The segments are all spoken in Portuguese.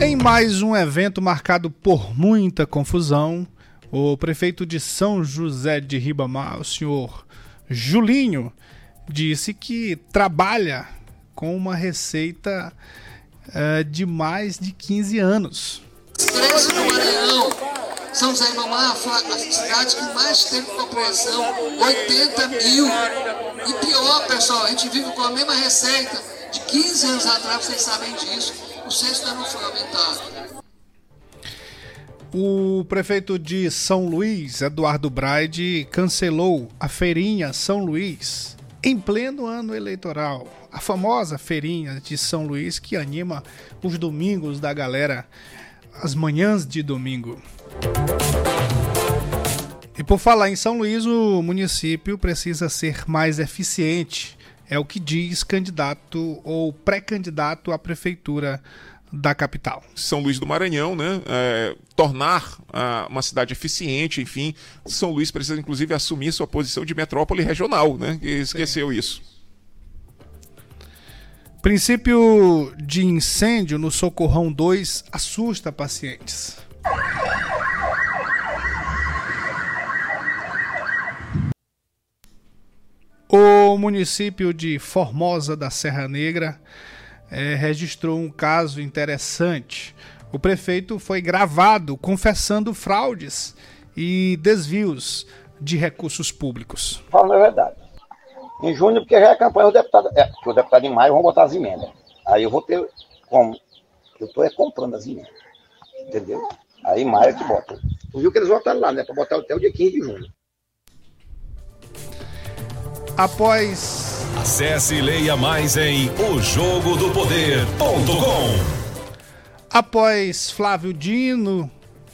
Em mais um evento marcado por muita confusão, o prefeito de São José de Ribamar, o senhor Julinho, disse que trabalha com uma receita uh, de mais de 15 anos. 13 no Maranhão. São José Ribamar a cidade que mais teve população, 80 mil. E pior, pessoal, a gente vive com a mesma receita de 15 anos atrás, vocês sabem disso. O prefeito de São Luís, Eduardo Braide, cancelou a feirinha São Luís em pleno ano eleitoral. A famosa feirinha de São Luís que anima os domingos da galera, as manhãs de domingo. E por falar em São Luís, o município precisa ser mais eficiente. É o que diz candidato ou pré-candidato à prefeitura da capital. São Luís do Maranhão, né? É, tornar a, uma cidade eficiente, enfim. São Luís precisa, inclusive, assumir sua posição de metrópole regional, né? Que esqueceu Sim. isso. Princípio de incêndio no Socorrão 2 assusta pacientes. O município de Formosa da Serra Negra é, registrou um caso interessante. O prefeito foi gravado confessando fraudes e desvios de recursos públicos. Falando a verdade. Em junho, porque já é campanha, o deputado, é, o deputado em maio vão botar as emendas. Aí eu vou ter como? Eu estou é comprando as emendas. Entendeu? Aí em maio é que bota. Tu viu que eles votaram lá, né? Para botar até o dia 15 de junho. Após Acesse e leia mais em ojogodopoder.com. Após Flávio Dino,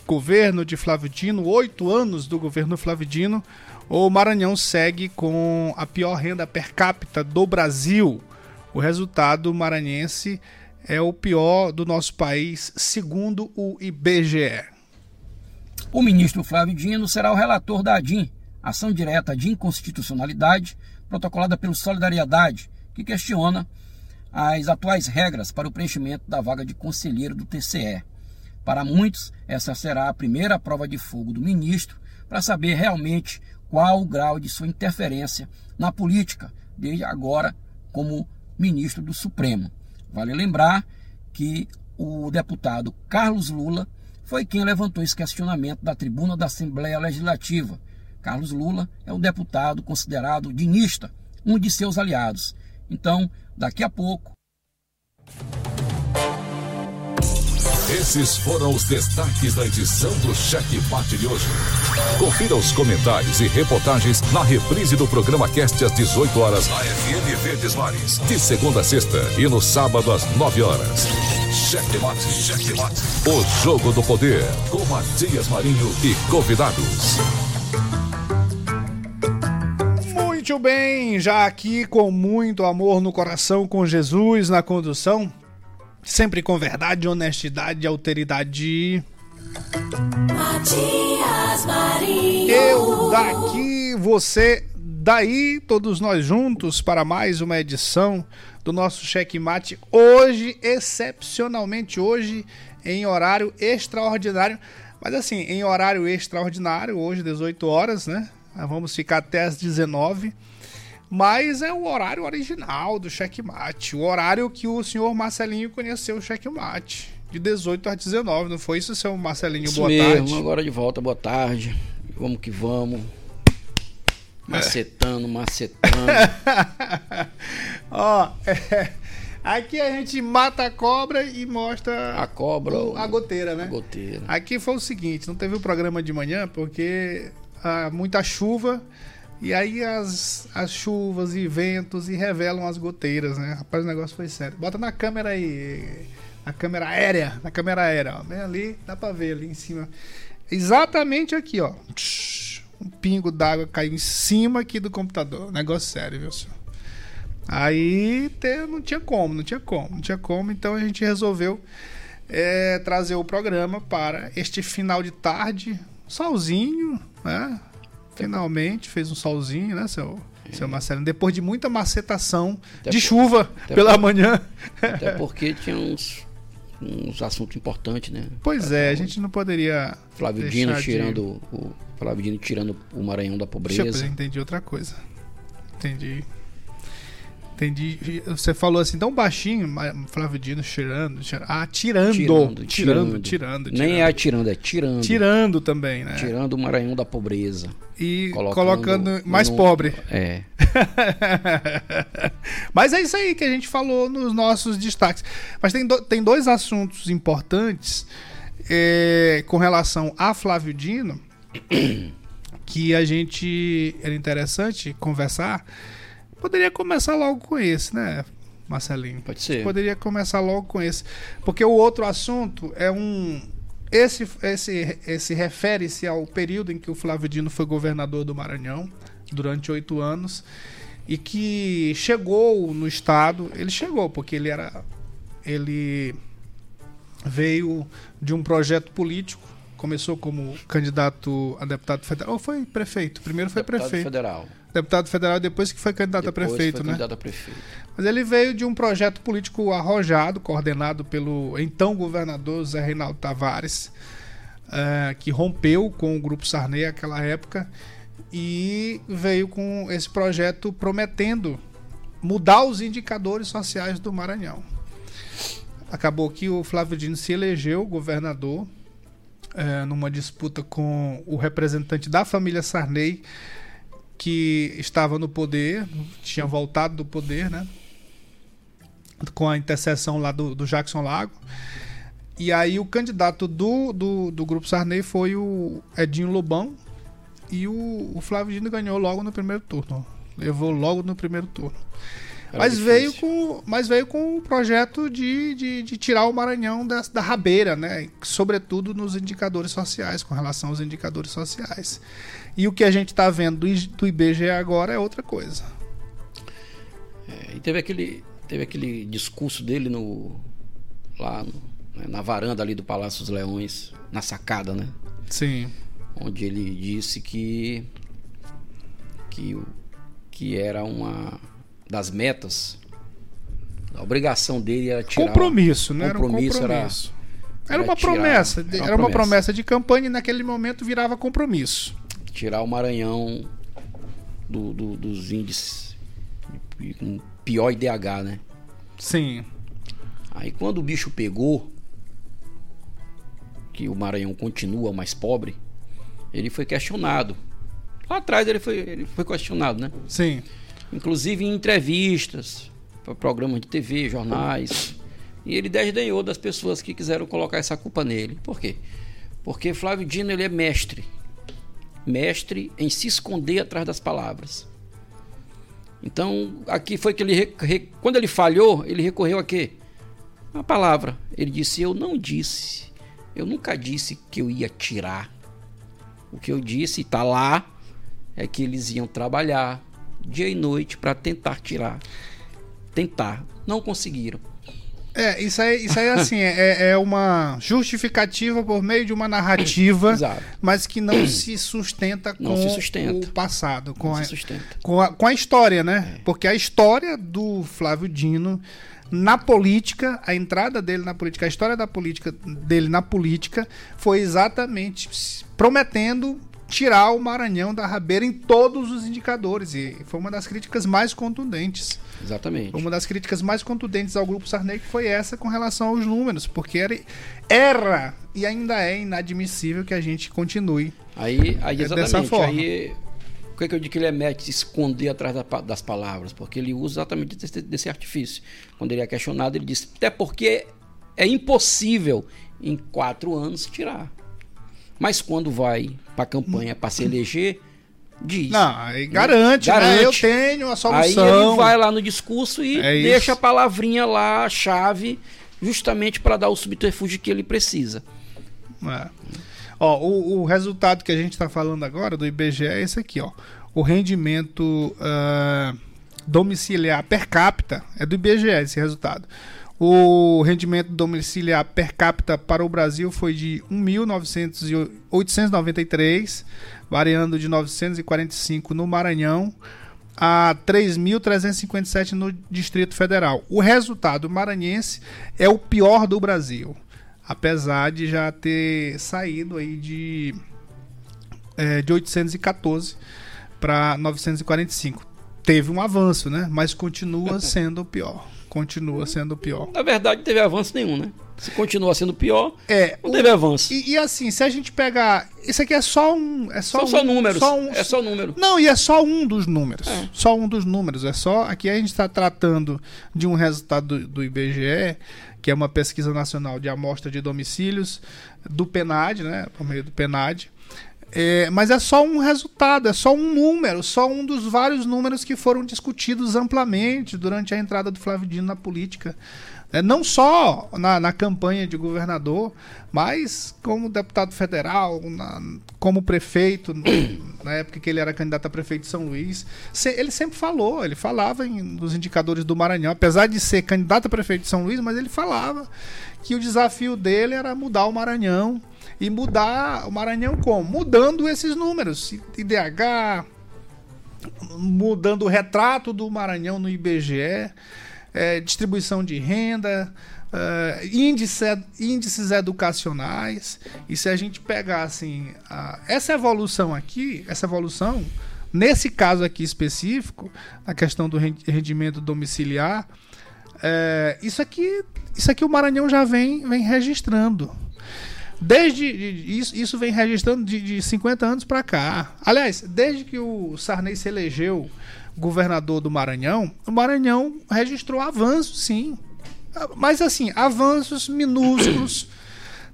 governo de Flávio Dino, oito anos do governo Flávio Dino, o Maranhão segue com a pior renda per capita do Brasil. O resultado maranhense é o pior do nosso país, segundo o IBGE. O ministro Flávio Dino será o relator da ADIM, ação direta de inconstitucionalidade protocolada pelo Solidariedade, que questiona as atuais regras para o preenchimento da vaga de conselheiro do TCE. Para muitos, essa será a primeira prova de fogo do ministro para saber realmente qual o grau de sua interferência na política, desde agora como ministro do Supremo. Vale lembrar que o deputado Carlos Lula foi quem levantou esse questionamento da tribuna da Assembleia Legislativa, Carlos Lula é um deputado considerado dinista, um de seus aliados. Então, daqui a pouco. Esses foram os destaques da edição do Cheque Mate de hoje. Confira os comentários e reportagens na reprise do programa Cast às 18 horas na FM Verdes Mares, de segunda a sexta e no sábado às 9 horas. Cheque Mate, Cheque Mate. O Jogo do Poder, com Matias Marinho e convidados. Muito bem, já aqui com muito amor no coração, com Jesus na condução, sempre com verdade, honestidade e alteridade. Matias Marinho. Eu daqui, você daí, todos nós juntos para mais uma edição do nosso Checkmate. Hoje, excepcionalmente hoje, em horário extraordinário. Mas assim, em horário extraordinário, hoje 18 horas, né? Vamos ficar até as 19 mas é o horário original do checkmate, o horário que o senhor Marcelinho conheceu o checkmate, de 18 às 19, não foi isso, seu Marcelinho? Isso boa mesmo, tarde. agora de volta, boa tarde. Vamos que vamos. Macetando, é. macetando. Ó, é, aqui a gente mata a cobra e mostra a cobra, o, a goteira, né? A goteira. Aqui foi o seguinte, não teve o programa de manhã porque ah, muita chuva e aí as, as chuvas e ventos e revelam as goteiras, né? Rapaz, o negócio foi sério. Bota na câmera aí. A câmera aérea. Na câmera aérea, ó. Bem ali, dá pra ver ali em cima. Exatamente aqui, ó. Um pingo d'água caiu em cima aqui do computador. Negócio sério, viu, senhor? Aí não tinha como, não tinha como, não tinha como. Então a gente resolveu é, trazer o programa para este final de tarde, solzinho, né? Finalmente fez um solzinho, né, seu, seu Marcelo? Depois de muita macetação até de por, chuva pela por, manhã. Até porque tinha uns uns assuntos importantes, né? Pois é, a gente não poderia. Flávio Dino de- tirando o Flávio Dino tirando o Maranhão da Deixa pobreza. eu entendi outra coisa. Entendi. Entendi. Você falou assim tão baixinho, Flávio Dino tirando. tirando. Ah, tirando. Tirando, tirando, tirando. Nem é atirando, é tirando. Tirando também, né? Tirando o Maranhão da pobreza. E Colocando colocando, mais no- pobre. É. Mas é isso aí que a gente falou nos nossos destaques. Mas tem, do- tem dois assuntos importantes é, com relação a Flávio Dino que a gente era interessante conversar. Poderia começar logo com esse, né, Marcelinho? Pode ser. Poderia começar logo com esse. Porque o outro assunto é um. Esse, esse, esse refere-se ao período em que o Flávio Dino foi governador do Maranhão, durante oito anos, e que chegou no Estado. Ele chegou, porque ele era. Ele veio de um projeto político. Começou como candidato a deputado federal. Ou foi prefeito? Primeiro foi Deputado prefeito. federal. Deputado federal depois que foi candidato Depois a prefeito, foi né? candidato a prefeito. Mas ele veio de um projeto político arrojado, coordenado pelo então governador Zé Reinaldo Tavares, eh, que rompeu com o Grupo Sarney naquela época e veio com esse projeto prometendo mudar os indicadores sociais do Maranhão. Acabou que o Flávio Dino se elegeu governador eh, numa disputa com o representante da família Sarney, que estava no poder, tinha voltado do poder, né? Com a intercessão lá do, do Jackson Lago. E aí o candidato do, do, do Grupo Sarney foi o Edinho Lobão. E o, o Flávio Dino ganhou logo no primeiro turno. Levou logo no primeiro turno. Era Mas difícil. veio, com, mas veio com o projeto de, de, de tirar o Maranhão da, da rabeira, né? Sobretudo nos indicadores sociais, com relação aos indicadores sociais. E o que a gente está vendo do, IBGE agora é outra coisa. É, e teve aquele, teve aquele discurso dele no lá no- né, na varanda ali do Palácio dos Leões, na sacada, né? Sim. Onde ele disse que que, que era uma das metas, a obrigação dele era tirar compromisso, né? Era um compromisso, era- compromisso. Era, uma tirar- promessa. era Era uma uma, promessa. promessa de campanha e naquele momento virava compromisso. tirar o Maranhão do, do- dos índices com pior IDH, né? Sim. Aí quando o bicho pegou, que o Maranhão continua mais pobre, ele foi questionado. Lá atrás ele foi, ele foi questionado, né? Sim. Inclusive em entrevistas, para programas de TV, jornais. E ele desdenhou das pessoas que quiseram colocar essa culpa nele. Por quê? Porque Flávio Dino ele é mestre. Mestre em se esconder atrás das palavras. Então, aqui foi que ele. quando ele falhou, ele recorreu a quê? A palavra. Ele disse: Eu não disse. Eu nunca disse que eu ia tirar. O que eu disse, está lá, é que eles iam trabalhar dia e noite para tentar tirar. Tentar. Não conseguiram. É, isso aí, isso aí assim, é, é uma justificativa por meio de uma narrativa, mas que não se sustenta com se sustenta. o passado, com a, se sustenta. com a, com a história, né? É. Porque a história do Flávio Dino na política, a entrada dele na política, a história da política dele na política foi exatamente prometendo tirar o Maranhão da rabeira em todos os indicadores e foi uma das críticas mais contundentes. Exatamente. Uma das críticas mais contundentes ao grupo Sarney que foi essa com relação aos números, porque era, era e ainda é inadmissível que a gente continue. Aí, aí É exatamente. dessa forma. Aí, por que, que eu digo que ele é se esconder atrás da das palavras? Porque ele usa exatamente desse, desse artifício. Quando ele é questionado, ele diz: até porque é impossível em quatro anos tirar. Mas quando vai para a campanha para se eleger, diz. Não, aí garante, né? Garante. Eu tenho a Aí solução. ele vai lá no discurso e É isso. deixa a palavrinha lá, a chave, justamente para dar o subterfúgio que ele precisa. É. Ó, o, o resultado que a gente está falando agora do IBGE é esse aqui, ó. O rendimento ah, domiciliar per capita é do IBGE esse resultado. O rendimento domiciliar per capita para o Brasil foi de 1.893, variando de 945 no Maranhão a 3.357 no Distrito Federal. O resultado maranhense é o pior do Brasil, apesar de já ter saído aí de, é, de 814 para 945. Teve um avanço, né? Mas continua sendo o pior. Continua sendo o pior. Na verdade, não teve avanço nenhum, né? Se continua sendo pior, É, não o- teve avanço. e, e assim, se a gente pegar. Isso aqui é só um. É só, São um, só números. só um- É só número. Não, e é só um dos números. É. Só um dos números. É só. Aqui a gente está tratando de um resultado do, do IBGE, que é uma pesquisa nacional de amostra de domicílios do PNAD, né? Por meio do PNAD. É, mas é só um resultado, é só um número, só um dos vários números que foram discutidos amplamente durante a entrada do Flávio Dino na política. É, não só na, na campanha de governador, mas como deputado federal, na- como prefeito, na época que ele era candidato a prefeito de São Luís. Se- ele sempre falou, ele falava em, nos indicadores do Maranhão, apesar de ser candidato a prefeito de São Luís, mas ele falava que o desafio dele era mudar o Maranhão. E mudar o Maranhão como? Mudando esses números. IDH, mudando o retrato do Maranhão no IBGE, eh, distribuição de renda, eh, índice, índices educacionais. E se a gente pegar assim, a- essa evolução aqui, essa evolução, nesse caso aqui específico, a questão do ren- rendimento domiciliar, eh, isso aqui, isso aqui o Maranhão já vem, vem registrando. Desde de- de- isso, isso vem registrando de, de 50 anos para cá. Aliás, desde que o Sarney se elegeu governador do Maranhão, o Maranhão registrou avanços, sim. Mas assim, avanços minúsculos.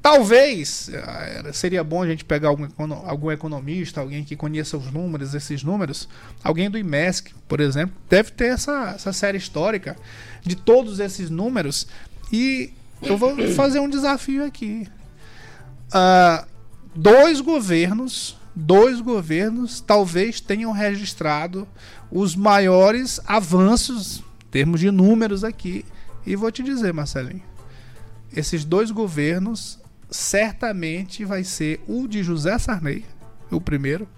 Talvez eh, seria bom a gente pegar algum, algum economista, alguém que conheça os números, esses números, alguém do IMESC, por exemplo, deve ter essa, essa série histórica de todos esses números. E eu vou fazer um desafio aqui. Ah, dois governos, dois governos talvez tenham registrado os maiores avanços, em termos de números aqui. E vou te dizer, Marcelinho, esses dois governos certamente vai ser o de José Sarney, o primeiro,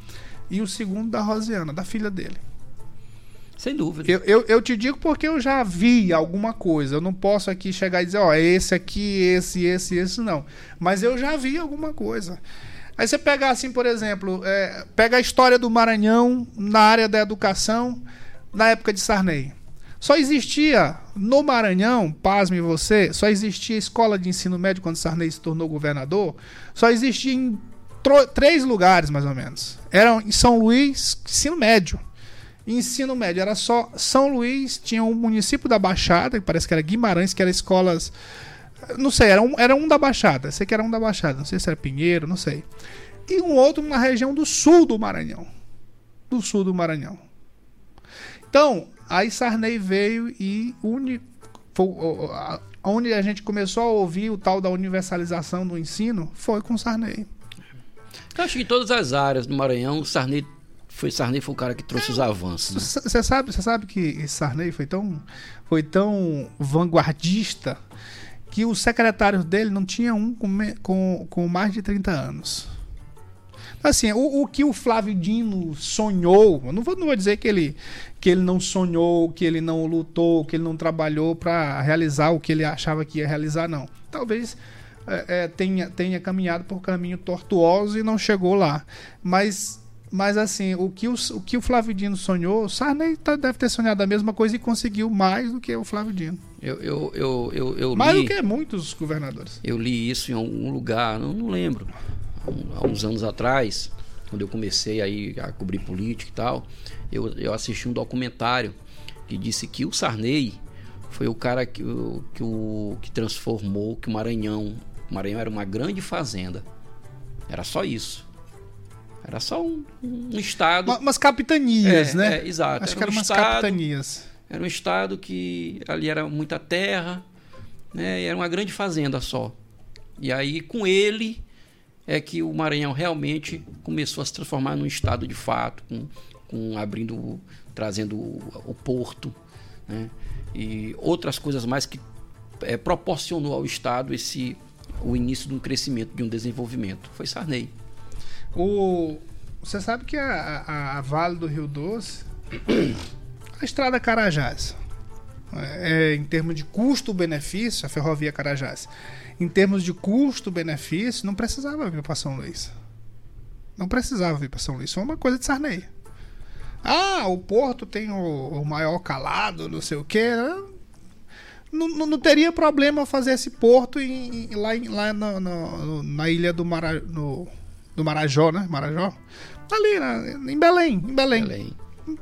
e o segundo da Rosiana, da filha dele. Sem dúvida. Eu, eu, eu te digo porque eu já vi alguma coisa. Eu não posso aqui chegar e dizer, ó, é esse aqui, esse, esse, esse, não. Mas eu já vi alguma coisa. Aí você pega assim, por exemplo, é, pega a história do Maranhão na área da educação na época de Sarney. Só existia no Maranhão, pasme você, só existia escola de ensino médio quando Sarney se tornou governador. Só existia em três lugares, mais ou menos. Era em São Luís, ensino médio. Ensino médio era só São Luís, tinha um município da Baixada, que parece que era Guimarães, que era escolas. Não sei, era um, era um da Baixada. Sei que era um da Baixada, não sei se era Pinheiro, não sei. E um outro na região do sul do Maranhão. Do sul do Maranhão. Então, aí Sarney veio e uni, foi, o- o- onde a gente começou a ouvir o tal da universalização do ensino foi com Sarney. Eu acho que em todas as áreas do Maranhão, o Sarney foi, Sarney foi o cara que trouxe os avanços. Né? Você sabe, você sabe que Sarney foi tão, foi tão vanguardista que os secretários dele não tinha um com, com, com mais de 30 anos. Assim, o, o que o Flávio Dino sonhou, não vou, não vou dizer que ele, que ele não sonhou, que ele não lutou, que ele não trabalhou para realizar o que ele achava que ia realizar, não. Talvez é, é, tenha, tenha caminhado por caminho tortuoso e não chegou lá. Mas, mas assim, o que o, o que o Flávio Dino sonhou, Sarney tá- deve ter sonhado a mesma coisa e conseguiu mais do que o Flávio Dino. Eu, eu, eu, eu, eu Mais li, do que muitos governadores. eu li isso em algum lugar, não, não lembro. Há uns anos atrás, quando eu comecei aí a cobrir política e tal, eu, eu assisti um documentário que disse que o Sarney foi o cara que, o- que, o, que transformou que o Maranhão. O Maranhão era uma grande fazenda. Era só isso. Era só um, um estado. Uma- Umas capitanias, É, né? é, exato. Acho Era que eram um umas estado- capitanias. Era um estado que ali era muita terra, né? Era uma grande fazenda só. E aí com ele é que o Maranhão realmente começou a se transformar num estado de fato, com, com abrindo, trazendo o, o porto, né? E outras coisas mais que eh, proporcionou ao estado esse o início de um crescimento, de um desenvolvimento. Foi Sarney. O, você sabe que a, a, a Vale do Rio Doce A estrada Carajás, é, em termos de custo-benefício, a ferrovia Carajás, em termos de custo-benefício, não precisava vir para São Luís. Não precisava vir para São Luís. Foi uma coisa de Sarney. Ah, o Porto tem o, o maior calado, não sei o quê. Não, não, não, teria problema fazer esse porto em, em, lá, em, lá no, no, na ilha do, Mara, no, do Marajó, né? Marajó. Ali, na, em Belém, em Belém. Belém.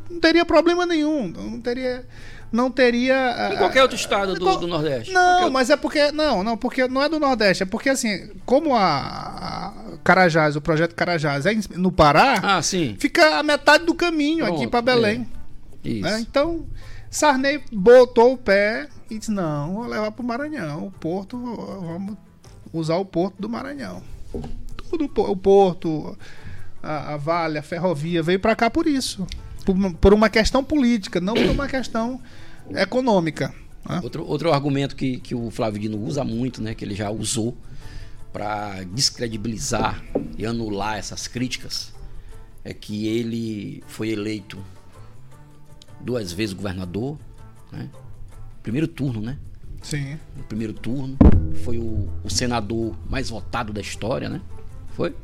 Não teria problema nenhum. Não teria não teria. Em qualquer outro estado do, do Nordeste. Não, mas é porque. Não, não, porque não é do Nordeste. É porque assim, como a, a Carajás, o projeto Carajás é no Pará, ah, sim. fica a metade do caminho Pronto, aqui para Belém. É. Isso. Né? Então, Sarney botou o pé e disse: não, vou levar para o Maranhão. O porto, vamos usar o porto do Maranhão. Tudo, o porto, a, a Vale, a ferrovia, veio para cá por isso. Por, por uma questão política, não por uma questão econômica. Né? Outro, outro argumento que, que o Flávio Dino usa muito, né, que ele já usou para descredibilizar e anular essas críticas, é que ele foi eleito duas vezes governador, né? primeiro turno, né? Sim. No primeiro turno, foi o, o senador mais votado da história, né? Foi?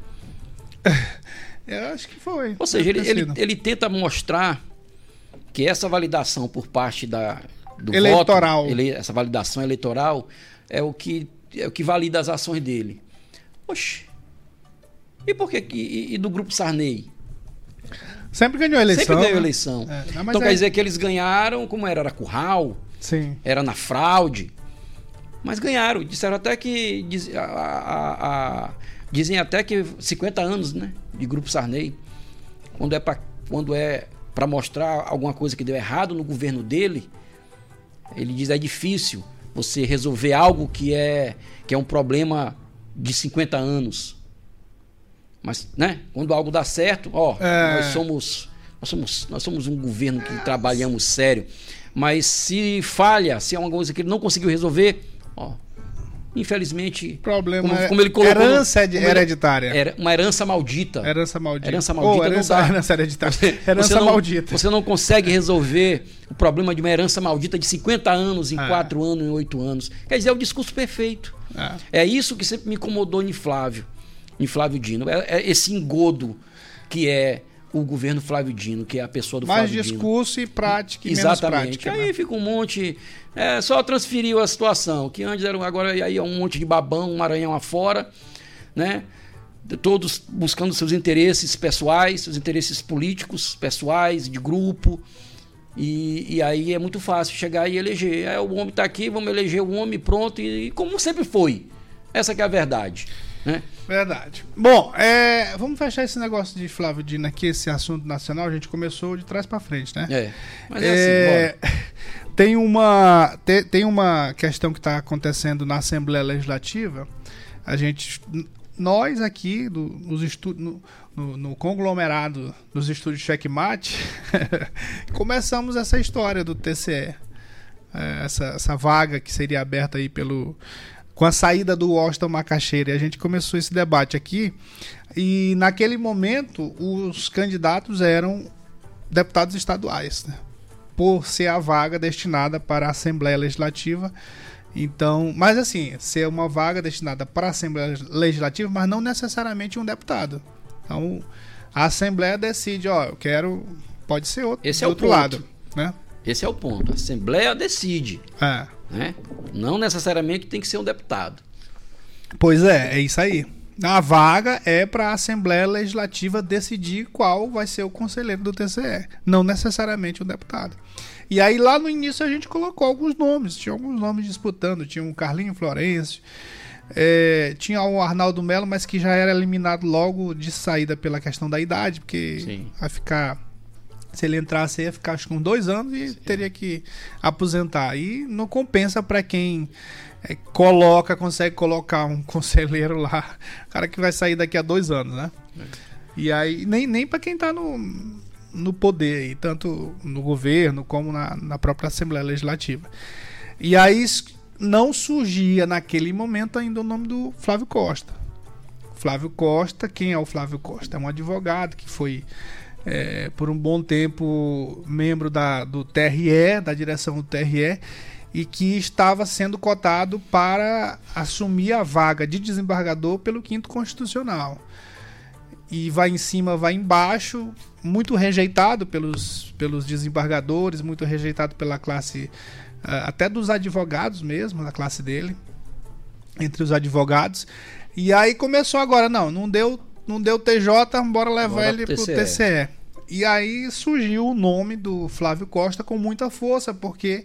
Eu acho que foi. Ou seja, ele, ele, ele, tenta mostrar que essa validação por parte da, do eleitoral. voto, ele, essa validação eleitoral é o que é o que valida as ações dele. Oxe. E por que e, e do grupo Sarney? Sempre ganhou a eleição. Sempre ganhou a né? eleição. É, não, então é... quer dizer que eles ganharam, como era? Era curral? Sim. Era na fraude. Mas ganharam. Disseram até que. A, a, a, dizem até que 50 anos, né? De Grupo Sarney. Quando é para quando é para mostrar alguma coisa que deu errado no governo dele, ele diz é difícil você resolver algo que é que é um problema de 50 anos. Mas, né? Quando algo dá certo, ó, é... nós somos nós somos nós somos um governo que trabalhamos sério. Mas se falha, se é uma coisa que ele não conseguiu resolver, ó, infelizmente. Problema como, como ele colocou, herança como hereditária. Era uma herança maldita. Herança maldita. Herança maldita. Oh, herança, não herança hereditária. Você, herança você não, maldita. Você não consegue resolver o problema de uma herança maldita de 50 anos, em é. 4 anos, em 8 anos. Quer dizer, é o discurso perfeito. É, é isso que sempre me incomodou em Flávio, em Flávio Dino. É, é esse engodo que é o governo Flávio Dino, que é a pessoa do Mais Flávio discurso Dino. e prática e Exatamente. menos prática. Aí né? fica um monte... É, só transferiu a situação, que antes era agora aí é um monte de babão, um Maranhão afora, né? Todos buscando seus interesses pessoais, seus interesses políticos, pessoais, de grupo. E, e aí é muito fácil chegar e eleger. É, o homem está aqui, vamos eleger o homem, pronto. E, e como sempre foi. Essa é a verdade. Né? Verdade. Bom, é, vamos fechar esse negócio de Flávio Dino aqui, esse assunto nacional. A gente começou de trás para frente, né? É. Mas é, é assim, tem uma tem, tem uma questão que está acontecendo na Assembleia Legislativa. A gente, nós aqui do, nos estúdios, no, no, no, conglomerado dos estúdios Checkmate, começamos essa história do TCE. É, essa, essa vaga que seria aberta aí pelo com a saída do Washington Macaxeira. E a gente começou esse debate aqui. E naquele momento, os candidatos eram deputados estaduais, né? por ser a vaga destinada para a Assembleia Legislativa. Então, mas assim, ser uma vaga destinada para a Assembleia Legislativa, mas não necessariamente um deputado. Então, a Assembleia decide, ó, eu quero, pode ser outro, Esse é outro ponto. lado, né? Esse é o ponto. A Assembleia decide. É. Né? Não necessariamente tem que ser um deputado. Pois é, é isso aí. A vaga é para a Assembleia Legislativa decidir qual vai ser o conselheiro do TCE, não necessariamente um deputado. E aí lá no início a gente colocou alguns nomes, tinha alguns nomes disputando, tinha o Carlinho Florencio, é, tinha o Arnaldo Melo, mas que já era eliminado logo de saída pela questão da idade, porque Sim. vai ficar se ele entrasse, ia ficar acho, com dois anos e Sim. teria que aposentar. E não compensa para quem é, coloca, consegue colocar um conselheiro lá, cara que vai sair daqui a dois anos, né? É. E aí, nem, nem para quem tá no, no poder aí, tanto no governo como na, na própria Assembleia Legislativa. E aí não surgia naquele momento ainda o nome do Flávio Costa. Flávio Costa, quem é o Flávio Costa? É um advogado que foi é, por um bom tempo membro da, do TRE, da direção do TRE, e que estava sendo cotado para assumir a vaga de desembargador pelo quinto constitucional. E vai em cima, vai embaixo, muito rejeitado pelos, pelos desembargadores, muito rejeitado pela classe, ah, até dos advogados mesmo, da classe dele, entre os advogados. E aí começou agora, não, não deu, não deu TJ, bora levar Bora ele pro pro TCE. TCE. E aí surgiu o nome do Flávio Costa com muita força, porque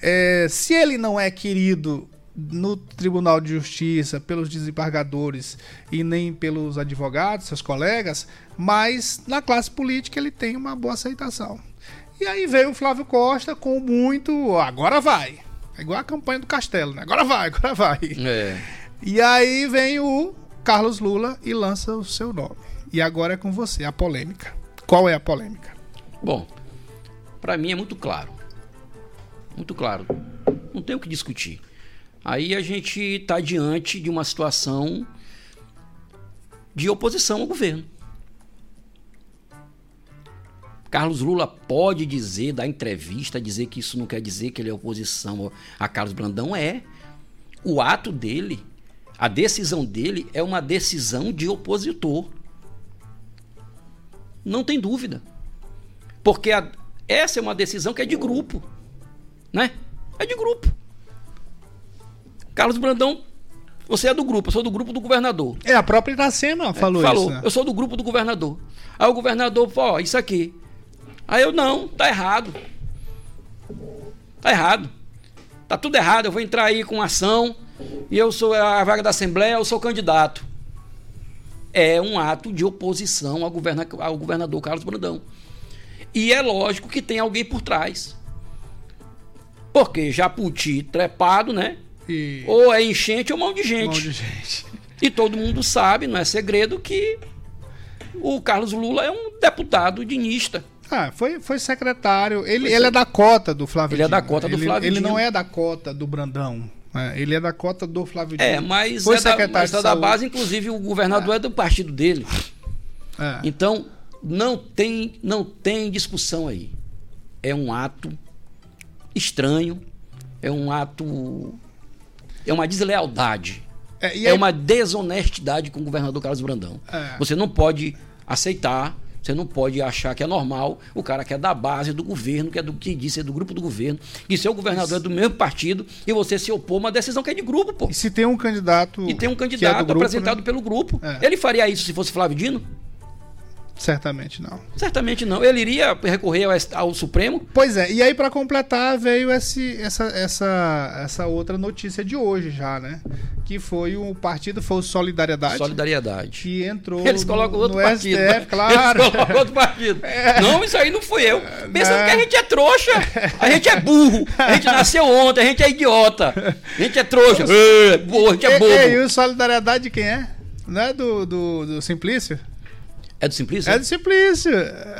é, se ele não é querido no Tribunal de Justiça pelos desembargadores e nem pelos advogados, seus colegas, mas na classe política ele tem uma boa aceitação. E aí veio o Flávio Costa com muito. Agora vai. É igual a campanha do Castelo, né? Agora vai, agora vai. É. E aí vem o Carlos Lula e lança o seu nome. E agora é com você, a polêmica. Qual é a polêmica? Bom, para mim é muito claro. Muito claro. Não tem o que discutir. Aí a gente está diante de uma situação de oposição ao governo. Carlos Lula pode dizer, dar entrevista, dizer que isso não quer dizer que ele é oposição a Carlos Brandão. É. O ato dele, a decisão dele é uma decisão de opositor. Não tem dúvida. Porque a- essa é uma decisão que é de grupo. Né? É de grupo. Carlos Brandão, você é do grupo, eu sou do grupo do governador. É, a própria Iracema falou, Falou, isso. né? eu sou do grupo do governador. Aí o governador falou, ó, isso aqui. Aí eu, não, tá errado. Tá errado. Tá tudo errado, eu vou entrar aí com ação e eu sou a vaga da Assembleia, eu sou candidato. É um ato de oposição ao, governa, ao governador Carlos Brandão. E é lógico que tem alguém por trás. Porque Japuti trepado, né? E... Ou é enchente ou mão de gente. monte de gente. E todo mundo sabe, não é segredo, que o Carlos Lula é um deputado dinista. Ah, foi, foi secretário. Ele, ele é da cota do Flávio Ele é Dino. da cota do ele, Flávio Ele Dino. não é da cota do Brandão. Né? Ele é da cota do Flávio Dino. É, mas foi é da, secretário mas é da saúde. base, inclusive o governador é do partido dele. É. Então, não tem, não tem discussão aí. É um ato estranho, é um ato. É uma deslealdade. É, e é aí- uma desonestidade com o governador Carlos Brandão. É. Você não pode aceitar, você não pode achar que é normal o cara que é da base do governo, que é do que disse, é do grupo do governo, que seu governador é do mesmo partido e você se opor a uma decisão que é de grupo, pô. E se tem um candidato. E tem um é candidato do grupo, apresentado né? pelo grupo. É. Ele faria isso se fosse Flávio Dino? Certamente não. Certamente não. Ele iria recorrer ao, ao Supremo. Pois é, e aí pra completar veio esse, essa, essa, essa outra notícia de hoje já, né? Que foi o partido, foi o Solidariedade, Solidariedade. que entrou Eles no- colocam outro no partido. STF, claro. Eles colocam outro partido. Não, isso aí não fui eu. Pensando né? que a gente é trouxa. A gente é burro. A gente nasceu ontem. A gente é idiota. A gente é trouxa. É, boa, a gente é E, e, e bobo. o Solidariedade de quem é? Não é do, do, do Simplício? É do Simplício? É do Simplício.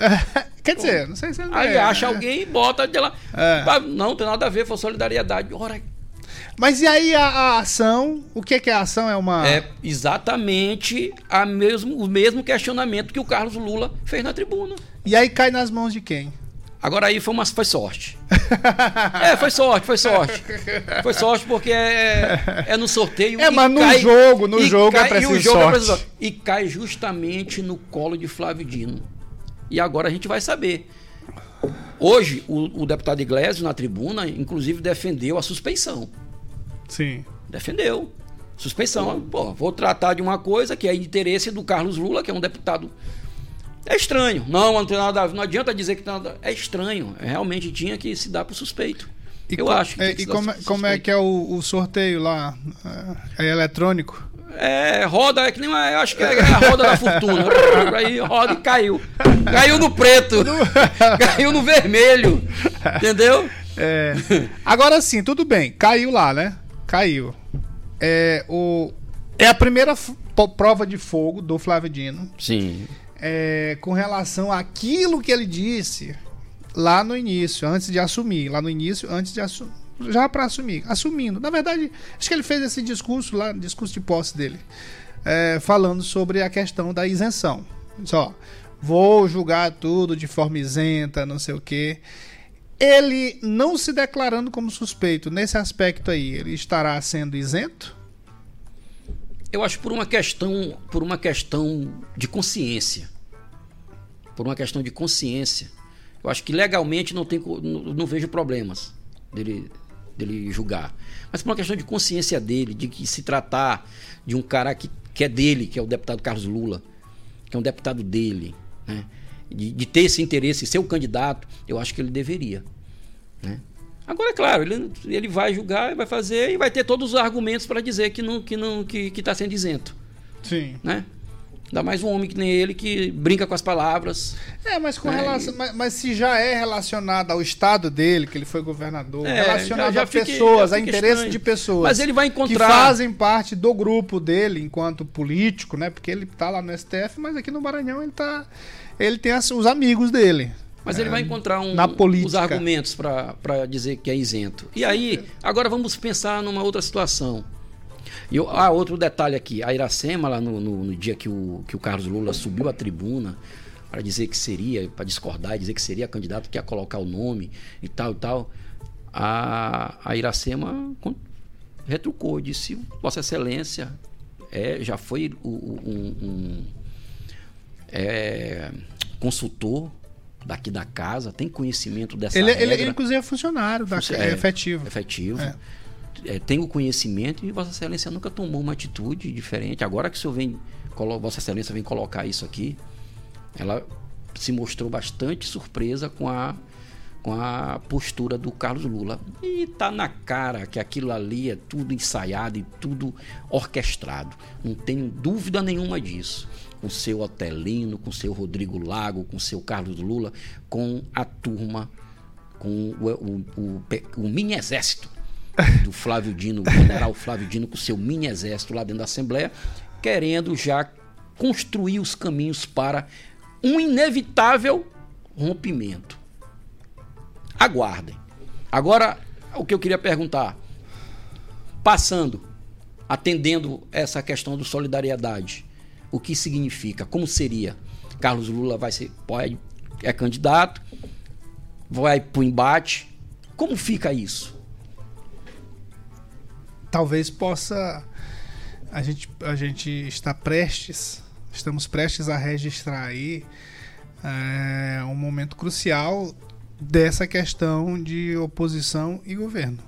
Quer dizer, não sei se ele Aí é. acha alguém e bota de lá. É. Ah, Não, tem nada a ver, foi solidariedade. Ora, Mas e aí a, a ação? O que, que é a ação? É uma. É exatamente a mesmo, o mesmo questionamento que o Carlos Lula fez na tribuna. E aí cai nas mãos de quem? Agora aí foi, uma, foi sorte. é, foi sorte, foi sorte. Foi sorte porque é, é no sorteio. É, e mas no jogo, no jogo é cai- preciso e jogo é sorte. preciso E cai justamente no colo de Flávio Dino. E agora a gente vai saber. Hoje, o, o deputado Iglesias, na tribuna, inclusive defendeu a suspeição. Sim. Defendeu. Suspeição. Pô, vou tratar de uma coisa que é interesse do Carlos Lula, que é um deputado. É estranho. Não, não tem nada a ver. Não adianta dizer que tem nada. É estranho. Realmente tinha que se dar pro suspeito. E Eu co- acho que. é, e como, é- como é que é o, o sorteio lá? É, é eletrônico? É, roda, é que nem uma. Eu acho que é a roda da fortuna. Aí roda e caiu. Caiu no preto. caiu no vermelho. Entendeu? É. Agora sim, tudo bem. Caiu lá, né? Caiu. É, o, é a primeira prova de fogo do Flávio Dino Sim. É, com relação àquilo que ele disse lá no início, antes de assumir. Lá no início, antes de assumir. Já para assumir. Assumindo. Na verdade, acho que ele fez esse discurso lá, discurso de posse dele, é, falando sobre a questão da isenção. Só. vou julgar tudo de forma isenta, não sei o quê. Ele não se declarando como suspeito nesse aspecto aí, ele estará sendo isento? Eu acho por uma questão, por uma questão de consciência. Por uma questão de consciência. Eu acho que legalmente não, tem, não, não vejo problemas dele, dele julgar. Mas por uma questão de consciência dele, de que se tratar de um cara que, que é dele, que é o deputado Carlos Lula, que é um deputado dele, né? de, de ter esse interesse, ser o candidato, eu acho que ele deveria. Né? Agora, é claro, ele, ele vai julgar, vai fazer e vai ter todos os argumentos para dizer que não que não que está sendo isento. Sim. Né? Ainda mais um homem que nem ele que brinca com as palavras. É, mas com É, relação. Mas, mas se já é relacionado ao estado dele, que ele foi governador, É, relacionado já- já a fica- pessoas, a interesse de pessoas. Mas ele vai encontrar- Que fazem parte do grupo dele enquanto político, né? Porque ele tá lá no STF, mas aqui no Maranhão ele tá. Ele tem os amigos dele. Mas ele vai encontrar um, os argumentos para dizer que é isento. E aí, agora vamos pensar numa outra situação. E eu- ah, outro detalhe aqui. A Iracema, lá no, no- no dia que o, que o Carlos Lula subiu à tribuna para dizer que seria, para discordar e dizer que seria candidato, que ia colocar o nome e tal e tal, a, a Iracema retrucou, disse: Vossa Excelência é, já foi o- um- um é, consultor daqui da casa, tem conhecimento dessa Ele, regra. ele, inclusive, é funcionário da, é, é, efetivo. efetivo. É. É, tem o conhecimento e Vossa Excelência nunca tomou uma atitude diferente. Agora que o senhor vem, colo- Vossa Excelência vem colocar isso aqui, ela se mostrou bastante surpresa com a, com a postura do Carlos Lula. E tá na cara que aquilo ali é tudo ensaiado e tudo orquestrado. Não tenho dúvida nenhuma disso. Com seu Otelino, com seu Rodrigo Lago, com seu Carlos Lula, com a turma com o, o, o, o mini exército do Flávio Dino, o general Flávio Dino, com seu mini exército lá dentro da Assembleia, querendo já construir os caminhos para um inevitável rompimento. Aguardem. Agora, o que eu queria perguntar, passando, atendendo essa questão do solidariedade, o que significa? Como seria? Carlos Lula vai ser, pode, é candidato, vai para o embate. Como fica isso? talvez possa a gente a gente está prestes estamos prestes a registrar aí é, um momento crucial dessa questão de oposição e governo.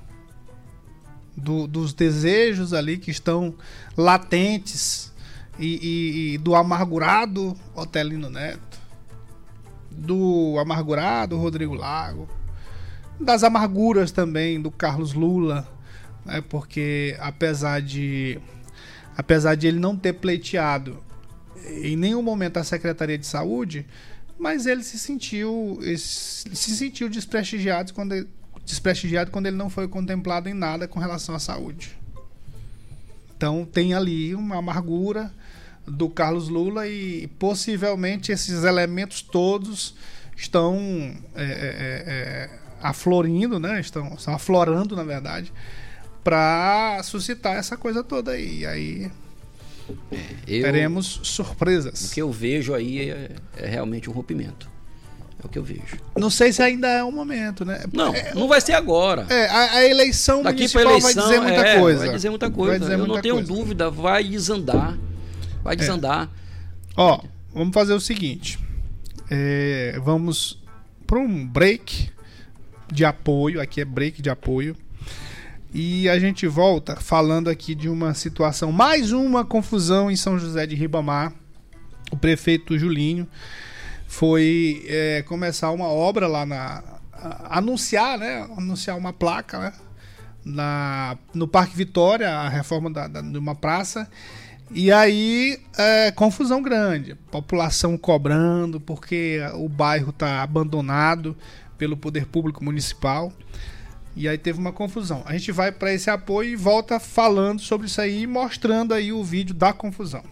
Do- dos desejos ali que estão latentes e, e- e do amargurado Otelino Neto do amargurado Rodrigo Lago das amarguras também do Carlos Lula né, porque apesar de apesar de ele não ter pleiteado em nenhum momento a Secretaria de Saúde, mas ele se sentiu se sentiu desprestigiado quando ele, desprestigiado quando ele não foi contemplado em nada com relação à saúde. Então tem ali uma amargura do Carlos Lula e possivelmente esses elementos todos estão é, é, é, é, aflorindo, né? Estão, estão aflorando, na verdade, para suscitar essa coisa toda aí. E aí Eu, teremos surpresas. O que eu vejo aí é, é realmente um rompimento. É o que eu vejo. Não sei se ainda é o momento, né? Não, É, não vai ser agora. é, a, a eleição Daqui municipal eleição vai dizer muita é, coisa. Vai dizer muita coisa. Dizer eu não muita tenho coisa. É. dúvida, vai desandar. Vai desandar. Ó, vamos fazer o seguinte. É, vamos para um break de apoio. Aqui é break de apoio. E a gente volta falando aqui de uma situação, mais uma confusão em São José de Ribamar. O prefeito Julinho foi é, começar uma obra lá na. anunciar, né? Anunciar uma placa, né? Na, no Parque Vitória, a reforma da, da- de uma praça. E aí, é, confusão grande. População cobrando, porque o bairro está abandonado pelo poder público municipal. E aí teve uma confusão. A gente vai para esse apoio e volta falando sobre isso aí, mostrando aí o vídeo da confusão.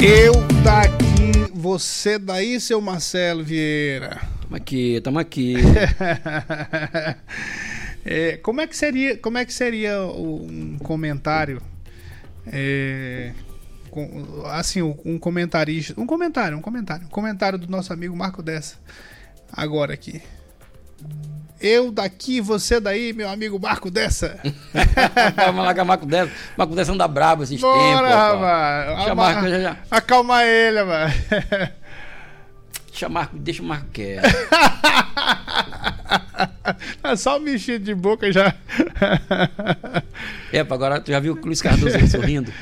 Eu daqui, você daí, seu Marcelo Vieira. Tamo aqui, tamo aqui. É, como é que seria, como é que seria um comentário é, com- assim, um um comentarista. Um comentário, um comentário. Um comentário do nosso amigo Marco Dessa. Agora aqui. Eu daqui, você daí, meu amigo Marco Dessa. Vamos lá com Marco Dessa. Marco Dessa anda brabo esses tempos. Bora, rapaz. Deixa Ama- Marco, já, já. Acalma ele, mano. Deixa Marco, deixa o Marco quieto. É só um mexido de boca já. É, agora tu já viu o Luiz Cardoso sorrindo?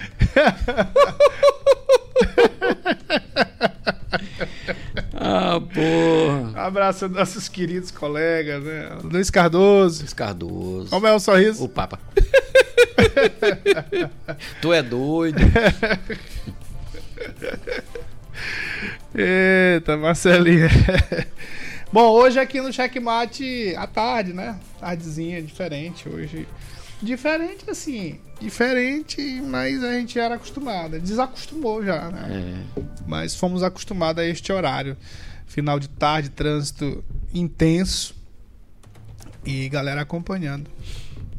ah, porra. Abraço aos nossos queridos colegas, né? Luiz Cardoso. Luiz Cardoso. Como é o sorriso? O Papa. tu é doido. Eita, Marcelinha. Bom, hoje aqui no Checkmate à tarde, né? Tardezinha, diferente hoje. Diferente assim, diferente, mas a gente era acostumado. Desacostumou já, né? É. Mas fomos acostumados a este horário. Final de tarde, trânsito intenso. E galera acompanhando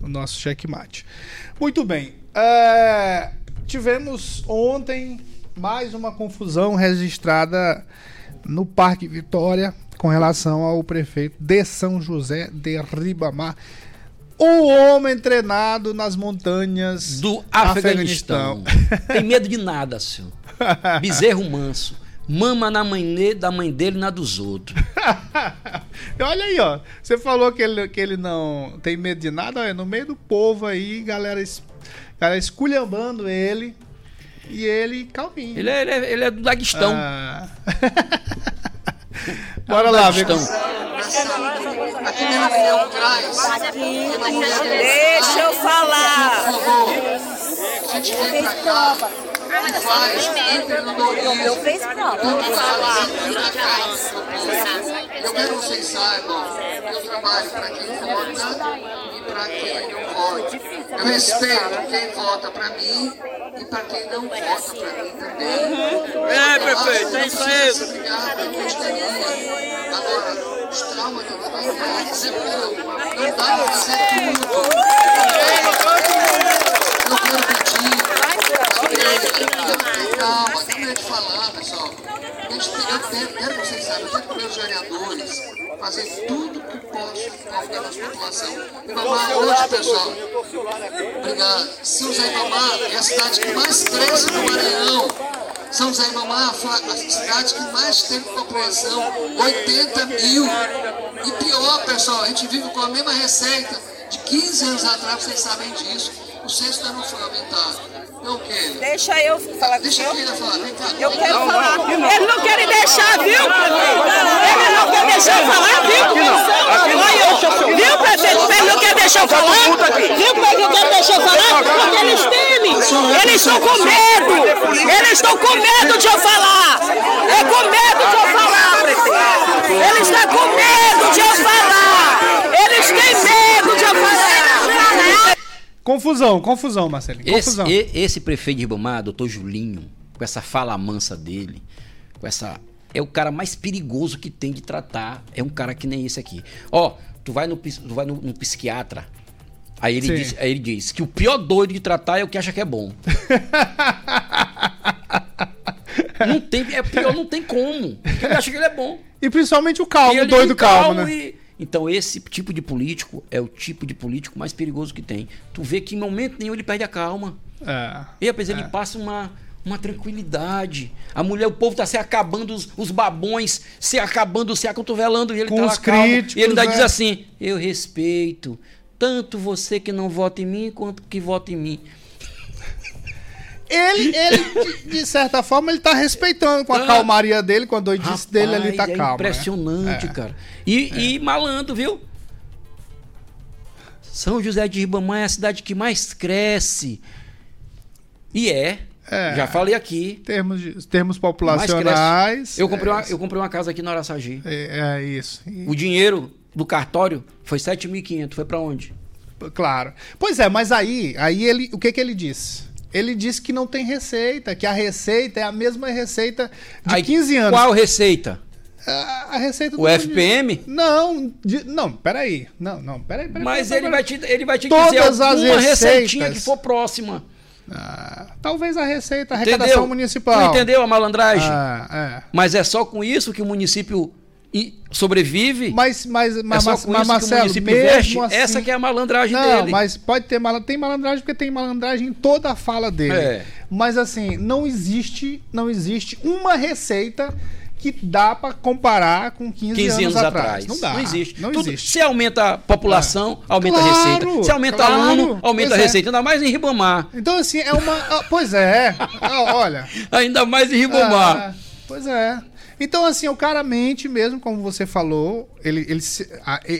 o nosso checkmate. Muito bem. é, tivemos ontem mais uma confusão registrada no Parque Vitória com relação ao prefeito de São José de Ribamar. O homem treinado nas montanhas Do Afeganistão. Tem medo de nada, senhor. Bezerro manso. Mama na mãe ne- da mãe dele na dos outros. Olha aí, ó. Você falou que ele, que ele não tem medo de nada. Olha, no meio do povo aí, galera, galera esculhambando ele. E ele calminho. Ele é, ele é, ele é do Daguestão. Ah. Bora lá, ver. Daguestão. Aqui Deixa eu falar. Por favor, a gente vem pra cá faz, entra no Dorizo. Eu fiz prova. Eu quero que vocês saibam que eu trabalho para quem vota e para quem não vota. Eu respeito quem vota para mim e para quem não vota para mim também. É, prefeito, é isso aí. Obrigado, Agora, os traumas que eu tenho dizer pouco. Não dá fazer tudo. Eu quero pedir Calma, termina de falar, pessoal. A gente tem, eu quero, quero que vocês saibam, eu quero fazer tudo que possam para a população. Ibamar hoje, pessoal. Obrigado. São José é a cidade que mais cresce no Maranhão. São José Ibamar foi a cidade que mais teve população, 80 mil. E pior, pessoal, a gente vive com a mesma receita de 15 anos atrás, vocês sabem disso. O censo ainda não foi aumentado. Então, o quê? Deixa eu falar com o Deixa senhor. Falar. Eu quero falar. Eles não querem deixar, viu? Eles não querem deixar eu falar, viu? Olha, viu, prefeito? Eles não querem deixar eu falar? Viu como é que não querem deixar eu falar? Porque eles temem. Eles estão com medo. Eles estão com medo de eu falar. É com medo de eu falar, prefeito. Eles estão com medo de eu falar. Eles têm medo de eu falar. Confusão, confusão, Marcelinho. Esse, Confusão. e- esse prefeito de Ribamar, doutor Julinho, com essa fala mansa dele, com essa. É o cara mais perigoso que tem de tratar. É um cara que nem esse aqui. Ó, tu vai no, tu vai no, no psiquiatra. Aí ele, Sim. diz, aí ele diz que o pior doido de tratar é o que acha que é bom. não tem, é pior, não tem como. Porque Ele acha que ele é bom. E principalmente o calmo, ele o doido calmo, calmo né? e- Então, esse tipo de político é o tipo de político mais perigoso que tem. Tu vê que em momento nenhum ele perde a calma. É. E rapaz, ele passa uma, uma tranquilidade. A mulher, o povo tá se acabando, os, os babões se acabando, se acotovelando, e ele Com tá lá os calmo. críticos, E ele ainda né? diz assim: Eu respeito tanto você que não vota em mim quanto que vota em mim. Ele, ele de, de certa forma, ele tá respeitando com a Ah. calmaria dele, com a doidice dele, ele tá é calmo. né? impressionante, É. cara. E, e malandro, viu? São José de Ribamar é a cidade que mais cresce. E é. É. Já falei aqui. Termos, de- termos populacionais. Eu comprei, uma, é, eu comprei uma casa aqui na Araçagi. É, é isso. O dinheiro do cartório foi 7.500. Foi pra onde? Claro. Pois é, mas aí, aí ele, o que que ele disse? Ele disse que não tem receita, que a receita é a mesma receita de Aí, 15 anos. Qual receita? A, a receita O FPM? Não, de- não, peraí. Não, não, peraí, peraí. Mas peraí, ele vai te, ele vai te Todas dizer as alguma receitinha que for próxima. Ah, talvez a receita, a arrecadação Entendeu? municipal. Tu entendeu a malandragem? Ah, é. Mas é só com isso que o município i- sobrevive? Mas, mas, é mas, só mas, Marcelo, mesmo assim, Essa que é a malandragem Não, dele. mas pode ter malandragem. Tem malandragem porque tem malandragem em toda a fala dele. É. Mas assim, não existe, não existe uma receita que dá pra comparar com 15, 15 anos, atrás. atrás. Não dá. existe. Não Tudo- existe. Se aumenta a população, aumenta a Claro, receita. Se aumenta claro. aluno, aumenta a é. receita. Ainda mais em Ribamar. Então assim, é uma... ah, Pois é. Ah, Olha... Ainda mais em Ribamar. Ah, pois é. Então, assim, o cara mente mesmo, como você falou. Ele, ele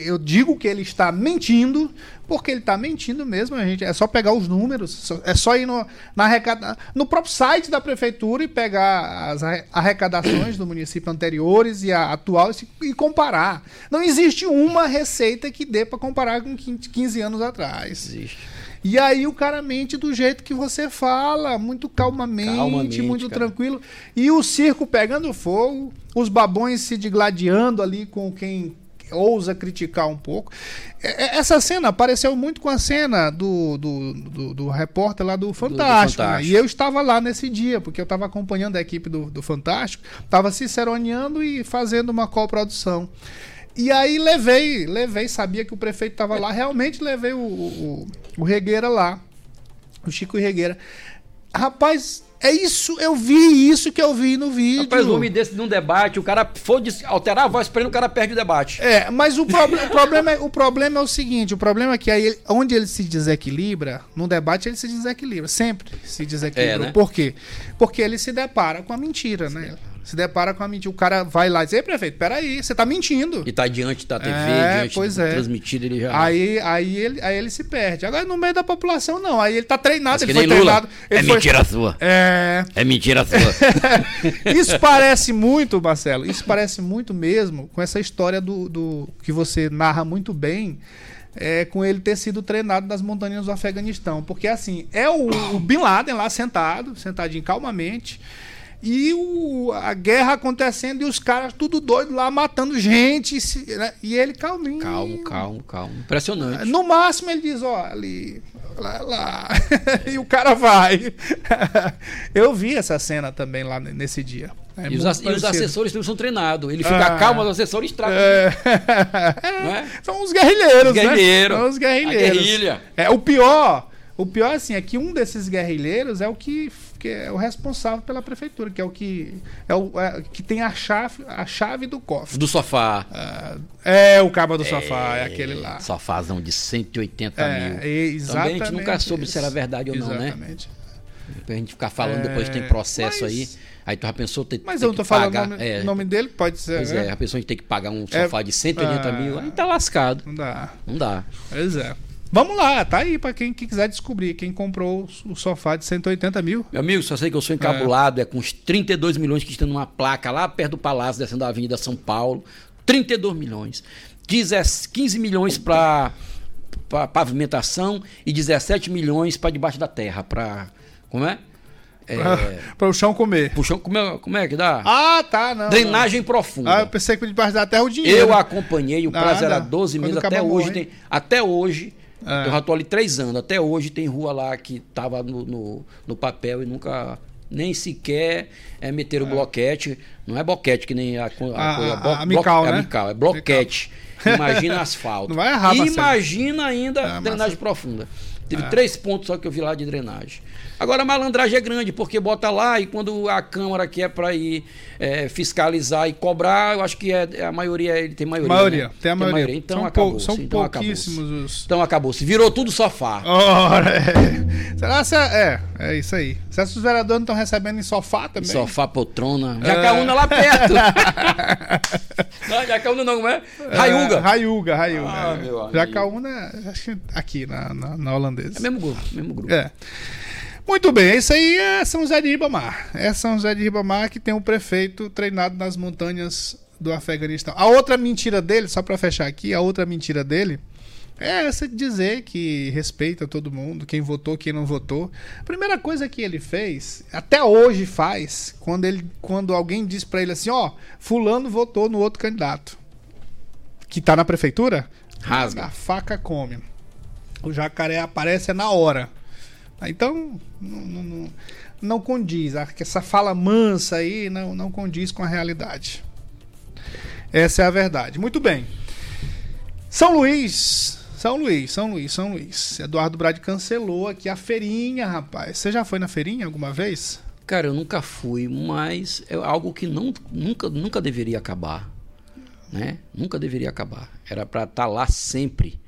eu digo que ele está mentindo, porque ele está mentindo mesmo, a gente. É só pegar os números, é só ir no, na arrecada, no próprio site da prefeitura e pegar as arre- arrecadações do município anteriores e a atual e, comparar. Não existe uma receita que dê para comparar com 15 15 anos atrás. Existe. E aí o cara mente do jeito que você fala, muito calmamente, Calmamente, muito cara. tranquilo. E o circo pegando fogo, os babões se digladiando ali com quem ousa criticar um pouco. É- é- Essa cena apareceu muito com a cena do, do, do, do repórter lá do Fantástico. né? Fantástico. E eu estava lá nesse dia, porque eu estava acompanhando a equipe do, do Fantástico, estava ciceroneando e fazendo uma coprodução. E aí levei, levei, sabia que o prefeito estava lá, realmente levei o, o, o Regueira lá, o Chico Regueira. Rapaz, é isso, eu vi isso que eu vi no vídeo. Rapaz, um homem desse num debate, o cara for alterar a voz pra ele, o cara perde o debate. É, mas o, o problema, é, o problema é o seguinte: o problema é que aí onde ele se desequilibra, no debate ele se desequilibra, sempre se desequilibra. É, né? Por quê? Porque ele se depara com a mentira, né? Se depara com a mentira. O cara vai lá e diz: Ei, prefeito, peraí, você tá mentindo. E tá diante da TV, É, diante pois é. transmitido, ele já. Aí, aí, ele, aí ele se perde. Agora, no meio da população, não. Aí ele tá treinado, Mas ele foi Lula. treinado. Ele É foi- mentira sua. É. É mentira sua. Isso parece muito, Marcelo, isso parece muito mesmo com essa história do, do que você narra muito bem. é, com ele ter sido treinado nas montanhas do Afeganistão. Porque assim, é o, o Bin Laden lá sentado, sentadinho calmamente, e o- a guerra acontecendo e os caras tudo doido lá matando gente, e né, e ele calminho. calmo, calmo, calmo. Impressionante. No máximo ele diz, ó, ali, lá, lá. e o cara vai. Eu vi essa cena também lá nesse dia. É E os, e os assessores também são treinados. Ele fica Ah. calmo, os assessores tragam. É. Não é? São os guerrilheiros, Os guerrilheiros. né? São os guerrilheiros. É, o pior, o pior assim, é que um desses guerrilheiros é o que, que é o responsável pela prefeitura, que é o que é o é, que tem a chave, a chave do cofre. Do sofá. Ah, é o caba do sofá, é aquele lá. Sofazão de 180 É, mil. e- Também a gente exatamente nunca soube isso. se era verdade ou não, né? Exatamente. Pra gente ficar falando, depois É, tem processo mas- aí. Aí tu já pensou ter, Mas eu não que tô falando o nome, é, nome dele, pode ser. Pois né? é, a pessoa tem que pagar um É, sofá de 180 ah. mil, aí tá lascado. Não dá. Não dá. Pois é. Vamos lá, tá aí pra quem que quiser descobrir. Quem comprou o sofá de 180 mil. Meu amigo, só sei que eu sou encabulado, é, com uns 32 milhões que estão numa placa lá perto do palácio, descendo a Avenida São Paulo. 32 milhões. 10 15 milhões para pavimentação e 17 milhões para debaixo da terra, para como é? É, Pra o chão comer. puxão, como é, como é que dá? Ah, tá, não. Drenagem não. profunda. Ah, eu pensei que debaixo da terra o dinheiro. Eu acompanhei, o prazo Nada. era 12 Quando meses, até hoje tem. Até hoje, É. eu já tô ali três anos, até hoje tem rua lá que tava no, no, no papel e nunca. Nem sequer é, meter o bloquete. Não é boquete que nem a, a, A- a- a amical, blo- né? amical, é bloquete. Imagina asfalto. Não vai errar. Imagina ainda É, drenagem profunda. Teve três pontos só que eu vi lá de drenagem. Agora a malandragem é grande, porque bota lá e quando a Câmara quer para ir é, fiscalizar e cobrar, eu acho que é, é a maioria, ele tem maioria. Maioria, né? tem a maioria. Então são acabou. pou- são então pouquíssimos acabou os. Então acabou. Se virou tudo sofá. Ora, é. Será que é, é isso aí. Será que os vereadores não estão recebendo em sofá também? Sofá, poltrona. É. Jacaúna lá perto. não, Jacaúna não, como é? Raiuga. É, Raiuga, Raiuga. Ah, é. Jacaúna, acho que aqui na, na, na holandesa. É mesmo grupo, mesmo grupo. É. Muito bem, isso aí é São José de Ribamar. É São José de Ribamar que tem um prefeito treinado nas montanhas do Afeganistão. A outra mentira dele, só pra fechar aqui, a outra mentira dele é essa de dizer que respeita todo mundo, quem votou, quem não votou. A primeira coisa que ele fez, até hoje faz, quando, ele, quando alguém diz pra ele assim, ó, fulano votou no outro candidato que tá na prefeitura, Rasga. a faca come. O jacaré aparece na hora. Então, não, não, não, condiz. Essa fala mansa aí não, não condiz com a realidade. Essa é a verdade. Muito bem. São Luís. São Luís, São Luís, São Luís. Eduardo Brade cancelou aqui a feirinha, rapaz. Você já foi na feirinha alguma vez? Cara, eu nunca fui, mas é algo que não, nunca, nunca deveria acabar. Né? Nunca deveria acabar. Era para estar lá sempre.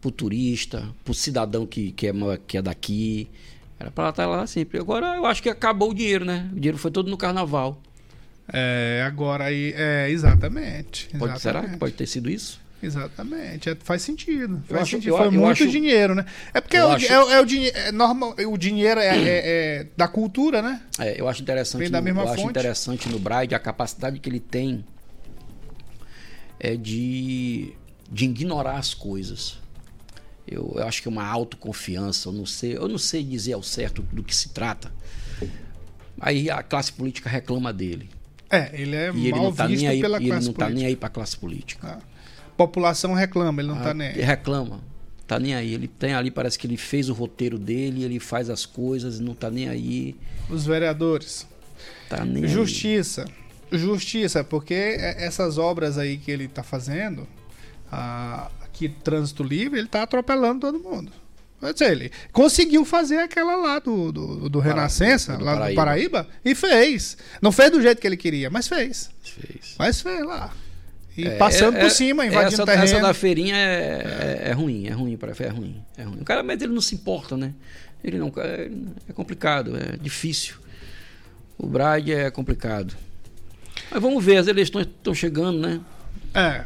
Pro turista, pro cidadão que, que, é, que é daqui. Era para estar lá sempre. Agora eu acho que acabou o dinheiro, né? O dinheiro foi todo no carnaval. É, agora aí. É, exatamente. Pode, será que exatamente. pode ter sido isso? Exatamente, é, faz sentido. Faz acho- sentido. eu- Foi eu muito acho- dinheiro, né? É porque é, o, acho- é, é o dinheiro. É normal, o dinheiro é, é- é da cultura, né? É, eu acho interessante, Vem da no, mesma eu acho fonte. interessante no Bride a capacidade que ele tem é de, de ignorar as coisas. Eu, eu acho que é uma autoconfiança, eu não sei, eu não sei dizer ao certo do que se trata. Aí a classe política reclama dele. É, ele é E ele mal não tá visto nem aí, pela e ele classe não tá nem política. aí pra classe política. A população reclama, ele não tá Ah, nem ele aí. reclama. Tá nem aí. Ele tem ali, parece que ele fez o roteiro dele, ele faz as coisas, não tá nem aí. Os vereadores. Tá nem aí. Justiça. Justiça, porque é- essas obras aí que ele tá fazendo, a- aqui Trânsito Livre, ele tá atropelando todo mundo. Quer dizer, ele conseguiu fazer aquela lá do, do, do Renascença, do lá Paraíba. do Paraíba, e fez. Não fez do jeito que ele queria, mas fez. Fez. Mas fez lá. E É, passando é- por é- cima, invadindo essa, terreno. Essa da feirinha é, é, é ruim, é ruim, para é ruim, é ruim. O cara, mas ele não se importa, né? Ele não, é, é complicado, é difícil. O Bride é complicado. Mas vamos ver, as eleições estão chegando, né? É.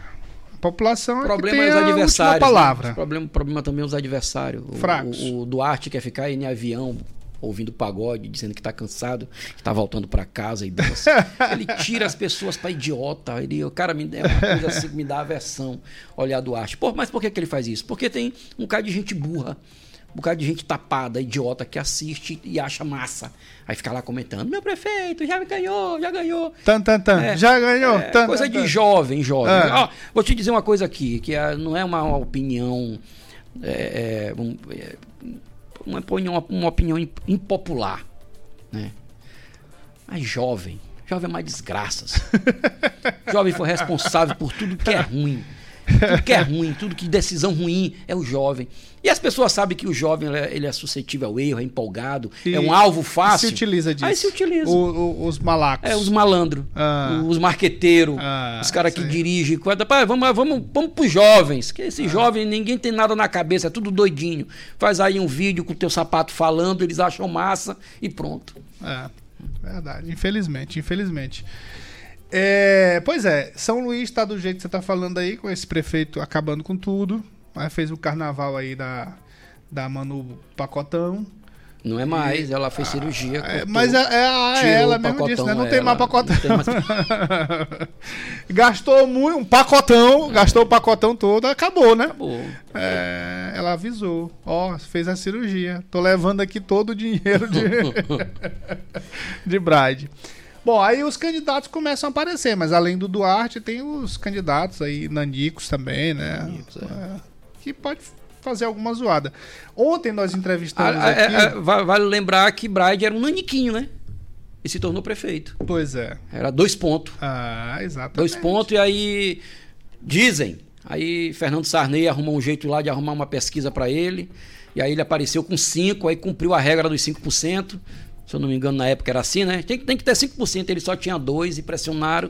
A população O é que problema tem é os adversários. palavra. Né? O problema, problema também é os adversários. O- Fracos. O, o Duarte quer ficar aí em avião ouvindo pagode, dizendo que tá cansado, que tá voltando para casa e dança. Ele tira as pessoas para idiota. Ele, o cara me, é uma coisa assim que me dá aversão olhar Duarte. Pô, mas por que, que ele faz isso? Porque tem um cara de gente burra. Um bocado de gente tapada, idiota, que assiste e acha massa. Aí fica lá comentando: meu prefeito já ganhou, já ganhou. Tan, tan, tan. É, Já ganhou. é, tan, coisa tan, de tan. jovem, jovem. É. Vou te dizer uma coisa aqui, que é- não é uma opinião. é, é, um- é, uma opinião, uma opinião im- impopular. Né? Mas jovem. Jovem é mais desgraças. jovem foi responsável por tudo que é ruim. Tudo que é ruim, tudo que decisão ruim é o jovem. E as pessoas sabem que o jovem ele é, é suscetível ao erro, é empolgado, E é um alvo fácil. Se utiliza disso. Aí se utiliza. O- o- os malacos. É, os malandros, Ah. os marqueteiros, Ah, os caras que dirigem. coisa. Pá, vamos, vamos, vamos pros jovens. Que esses jovens, ninguém tem nada na cabeça, é tudo doidinho. Faz aí um vídeo com o teu sapato falando, eles acham massa e pronto. É, verdade. Infelizmente, infelizmente. É, pois é, São Luís tá do jeito que você tá falando aí, com esse prefeito acabando com tudo. Aí fez o carnaval aí da, da Manu Pacotão. Não é mais, ela fez cirurgia. É, cortou, mas é, é a- tirou ela mesmo disse, né? Não tem ela- mais pacotão. tem mais- gastou muito, um pacotão, gastou o pacotão todo, acabou, né? Acabou. É, ela avisou. Ó, fez a cirurgia. Tô levando aqui todo o dinheiro de, de Bride. Bom, aí os candidatos começam a aparecer, mas além do Duarte, tem os candidatos aí, nanicos também, né? Nanicos, é. É, que pode fazer alguma zoada. Ontem nós Ah, entrevistamos é, aqui. é, va- vale lembrar que Bride era um naniquinho, né? E se tornou prefeito. Pois é. Era dois pontos. Ah, exatamente. Dois pontos e aí dizem. Aí Fernando Sarney arrumou um jeito lá de arrumar uma pesquisa para ele. E aí ele apareceu com 5, aí cumpriu a regra dos 5%. Se eu não me engano, na época era assim, né? Tem, que- tem que ter 5%, ele só tinha dois e pressionaram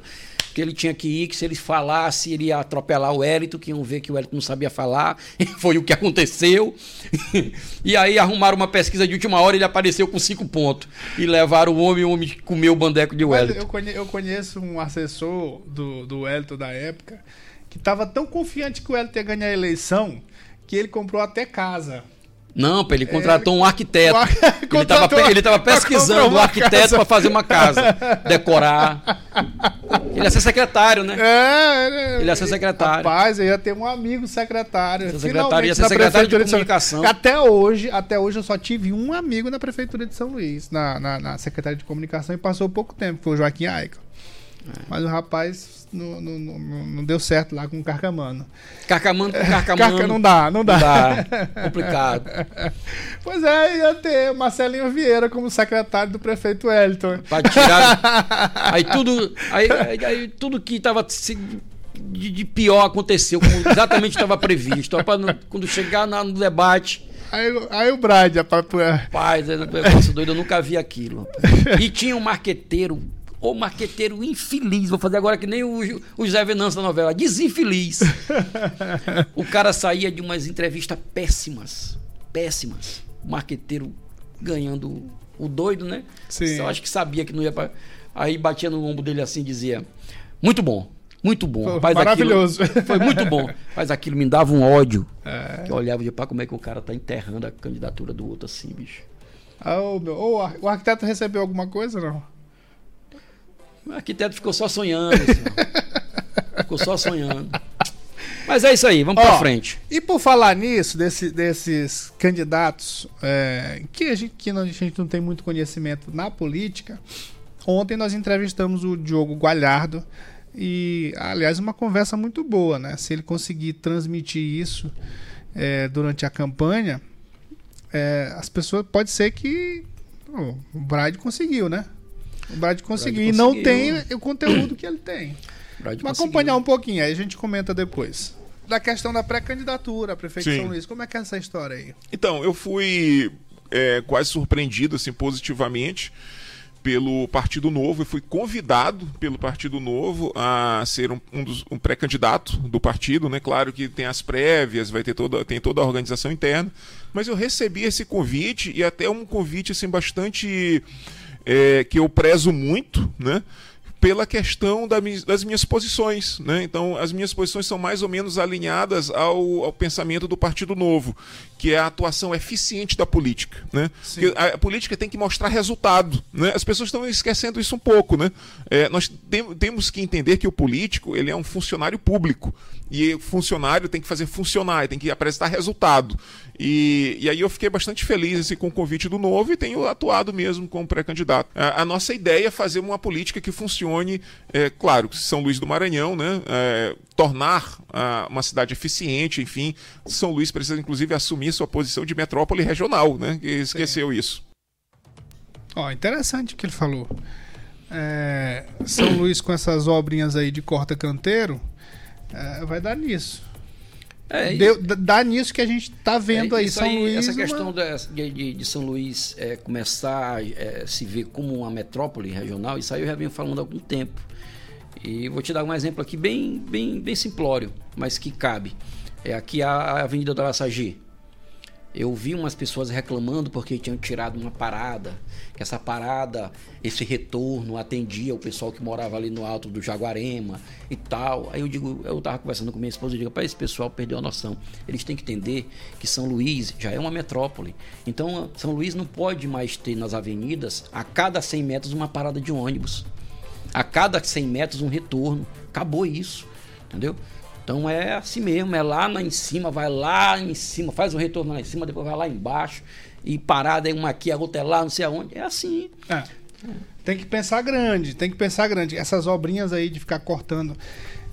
que ele tinha que ir, que se ele falasse, ele ia atropelar o Hélito, que iam ver que o Hélito não sabia falar. E foi o que aconteceu. e aí arrumaram uma pesquisa de última hora, ele apareceu com 5 pontos. E levaram o homem, o homem comeu o bandeco de Wellington. eu, conhe- eu conheço um assessor do, do Wellington da época que tava tão confiante que o Wellington ia ganhar a eleição que ele comprou até casa. Não, ele contratou um arquiteto. ar- Ele estava pesquisando o arquiteto para fazer uma casa, decorar. Ele ia ser secretário, né? É, Ele ia ser secretário. Rapaz, eu ia ter um amigo secretário. Secretário, ia ser secretário de comunicação. Até hoje, até hoje eu só tive um amigo na prefeitura de São Luís, na, na, na secretaria de comunicação, e passou pouco tempo, foi o Joaquim Aica. Mas o rapaz não, deu certo lá com o Carcamano. Carcamano com Carcamano. Carca não dá, não dá. Não dá. Complicado. Pois é, ia ter Marcelinho Vieira como secretário do prefeito Wellington. Pra tirar. Aí tudo. Aí, aí- aí tudo que tava se- de, de pior aconteceu, como exatamente estava previsto. Não- quando chegar na- no debate. Aí, aí o Brad, rapaz, pô, Rapaz, eu, eu, doido, eu nunca vi aquilo. E tinha um marqueteiro, ou marqueteiro infeliz. Vou fazer agora que nem o, o José Venâncio da novela, desinfeliz. O cara saía de umas entrevistas péssimas. Péssimas. O marqueteiro ganhando o doido, né? Sim. Eu acho que sabia que não ia pra... Aí batia no ombro dele assim e dizia: Muito bom. Muito bom. Rapaz, maravilhoso. aquilo foi muito bom. Mas aquilo me dava um ódio. É. Que eu olhava e dizia, pá, como é que o cara tá enterrando a candidatura do outro assim, bicho. Ah, ô, meu, ô, o ar- o arquiteto recebeu alguma coisa não? O arquiteto ficou só sonhando. senhor. ficou só sonhando. Mas é isso aí, vamos pra Ó, frente. E por falar nisso, desse- desses candidatos é, que, a gente, que não- a gente não tem muito conhecimento na política, ontem nós entrevistamos o Diogo Gualhardo e, aliás, uma conversa muito boa, né? Se ele conseguir transmitir isso é, durante a campanha, é, as pessoas pode ser que o Brad conseguiu, né? O Brad conseguiu e não tem o conteúdo que ele tem. Vamos conseguiu. acompanhar um pouquinho, aí a gente comenta depois. Da questão da pré-candidatura a prefeito de Sim. São Luís, como é que é essa história aí? Então, eu fui é, quase surpreendido, assim, positivamente pelo Partido Novo. Eu fui convidado pelo Partido Novo a ser um, um um pré-candidato do partido, né? Claro que tem as prévias, vai ter toda, tem toda a organização interna, mas eu recebi esse convite e até um convite assim bastante é, que eu prezo muito, né? Pela questão da das minhas posições. Né? Então, as minhas posições são mais ou menos alinhadas ao, ao pensamento do Partido Novo, que é a atuação eficiente da política. Né? A, a política tem que mostrar resultado. Né? As pessoas estão esquecendo isso um pouco. Né? É, nós tem- temos que entender que o político ele é um funcionário público. E o funcionário tem que fazer funcionar, tem que apresentar resultado. E, e aí eu fiquei bastante feliz assim, com o convite do Novo e tenho atuado mesmo como pré-candidato. A, a nossa ideia é fazer uma política que funcione, é, claro, São Luís do Maranhão, né? é, tornar ah, uma cidade eficiente, enfim. São Luís precisa, inclusive, assumir sua posição de metrópole regional, né? Que esqueceu isso. Ó, interessante o que ele falou. É, São Luís com essas obrinhas aí de corta-canteiro, é, vai dar nisso. É, Deu- dá nisso que a gente tá vendo É, aí, São Luís. Essa uma- questão de, de- de São Luís é, começar a é, se ver como uma metrópole regional, isso aí eu já venho falando há algum tempo. E vou te dar um exemplo aqui bem, bem, bem simplório, mas que cabe. É aqui a, Avenida da Laçagi. Eu vi umas pessoas reclamando porque tinham tirado uma parada, que essa parada, esse retorno atendia o pessoal que morava ali no alto do Jaguarema e tal. Aí eu digo, eu tava conversando com minha esposa e digo, para esse pessoal perdeu a noção. Eles têm que entender que São Luís já é uma metrópole. Então, São Luís não pode mais ter nas avenidas a cada 100 metros uma parada de ônibus. A cada 100 metros um retorno. Acabou isso, entendeu? Então é assim mesmo, é lá em cima, vai lá em cima, faz um retorno lá em cima, depois vai lá embaixo e parada, aí uma aqui, a outra é lá, não sei aonde. É assim. É. Tem que pensar grande, tem que pensar grande. Essas obrinhas aí de ficar cortando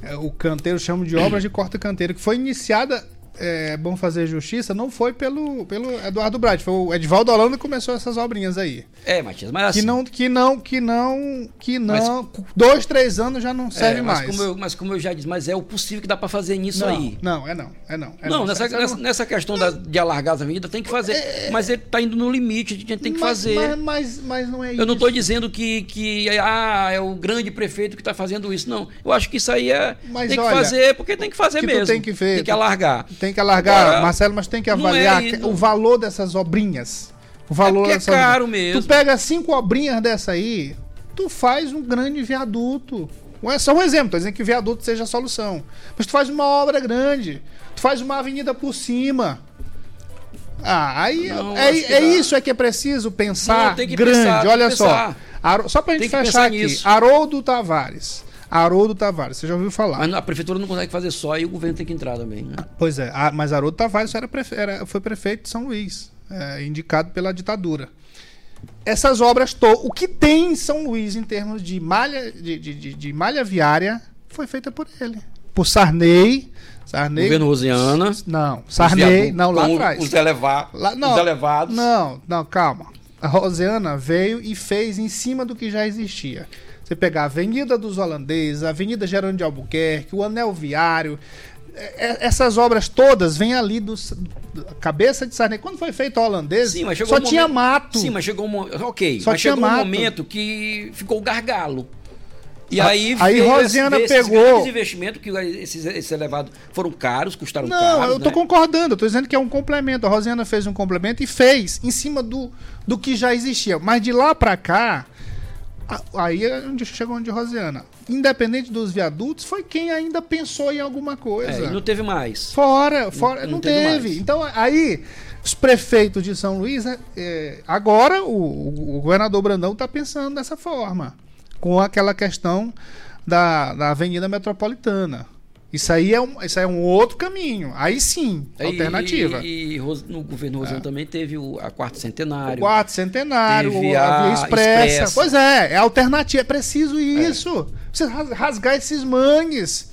é, o canteiro, chamam de obras de corta-canteiro, que foi iniciada, é bom fazer justiça, não foi pelo, pelo Eduardo Brad, foi o Edvaldo Holanda que começou essas obrinhas aí. É, Matias, mas assim. Que não, que não, que não, que não, dois, três anos já não é, serve mas mais. Como eu, mas como eu já disse, mas é o possível que dá pra fazer nisso não, aí. não, é não, é não. É Não, nessa, Você nessa, nessa questão da- de alargar as avenidas, tem que fazer. Mas ele tá indo no limite, a gente tem que mas, fazer. Mas, mas, mas não é isso. Eu não estou dizendo que, que ah, é o grande prefeito que está fazendo isso. Não. Eu acho que isso aí é. Mas tem que olha, fazer, porque tem que fazer que mesmo. tem que ver, Tem que tu- alargar. Tem que alargar, Agora, Marcelo, mas tem que é avaliar não- o valor dessas obrinhas. O valor porque é dessas caro mesmo. Tu pega cinco obrinhas dessa aí, tu faz um grande viaduto. É só um exemplo, tô dizendo que viaduto seja a solução. Mas tu faz uma obra grande. Tu faz uma avenida por cima. Ah, aí Não, é, é isso é que é preciso pensar Não, grande. pensar, Olha só. pensar. Aro- só pra gente fechar aqui. nisso. Haroldo Tavares. Haroldo Tavares, você já ouviu falar? Mas a prefeitura não consegue fazer só e o governo tem que entrar também. Né? Pois é, a- mas Haroldo Tavares era prefe- era- foi prefeito de São Luís, é, indicado pela ditadura. essas obras todas. O que tem em São Luís em termos de malha, de, de, de- de malha viária foi feita por ele. Por Sarney. Sarney. Governo Rosiana. Não, Sarney, não, lá atrás. Os, eleva Lá- não, os elevados. Não, não, calma. A Rosiana veio e fez em cima do que já existia. Você pegar a Avenida dos Holandeses, a Avenida Gerônimo de Albuquerque, o Anel Viário, é- é- essas obras todas vêm ali do, cabeça de Sarney. Quando foi feito a holandesa, Sim, mas chegou só um tinha momento- mato. Sim, mas chegou um. Ok, Só mas tinha chegou um mato. momento que ficou o gargalo. E aí, aí Rosiana esse- esses pegou- grandes investimentos, que esses, esses elevados foram caros, custaram Não, caros. eu tô né? concordando, eu tô dizendo que é um complemento. A Rosiana fez um complemento e fez em cima do, do que já existia. Mas de lá pra cá, aí é onde chegou onde Rosiana. Independente dos viadutos, foi quem ainda pensou em alguma coisa. É, e não teve mais. Fora, fora, não, não teve teve. Então aí, os prefeitos de São Luís, é, é, agora o, o governador Brandão está pensando dessa forma, com aquela questão da, da Avenida Metropolitana. Isso aí, é um, isso é um outro caminho. Aí sim, E- alternativa. E, e no governo Rosiano também teve o, a quarto centenário. O quarto centenário, Teve a, a via expressa. expressa. Pois é, é alternativa. É preciso isso. Precisa ras- rasgar esses mangues.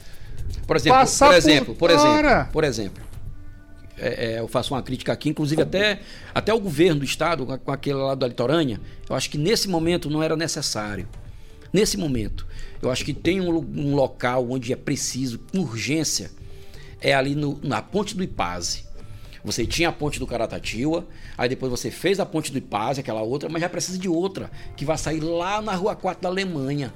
Por exemplo, Passar por exemplo, por exemplo, por exemplo, é, é, eu faço uma crítica aqui, inclusive até, até o governo do estado, com, com aquele lá da litorânea, eu acho que nesse momento não era necessário. Nesse momento, eu acho que tem um, um local onde é preciso, com urgência, é ali no- na ponte do Ipaze. Você tinha a ponte do Caratatiba, aí depois você fez a ponte do Ipaze, aquela outra, mas já precisa de outra, que vai sair lá na Rua 4 da Alemanha.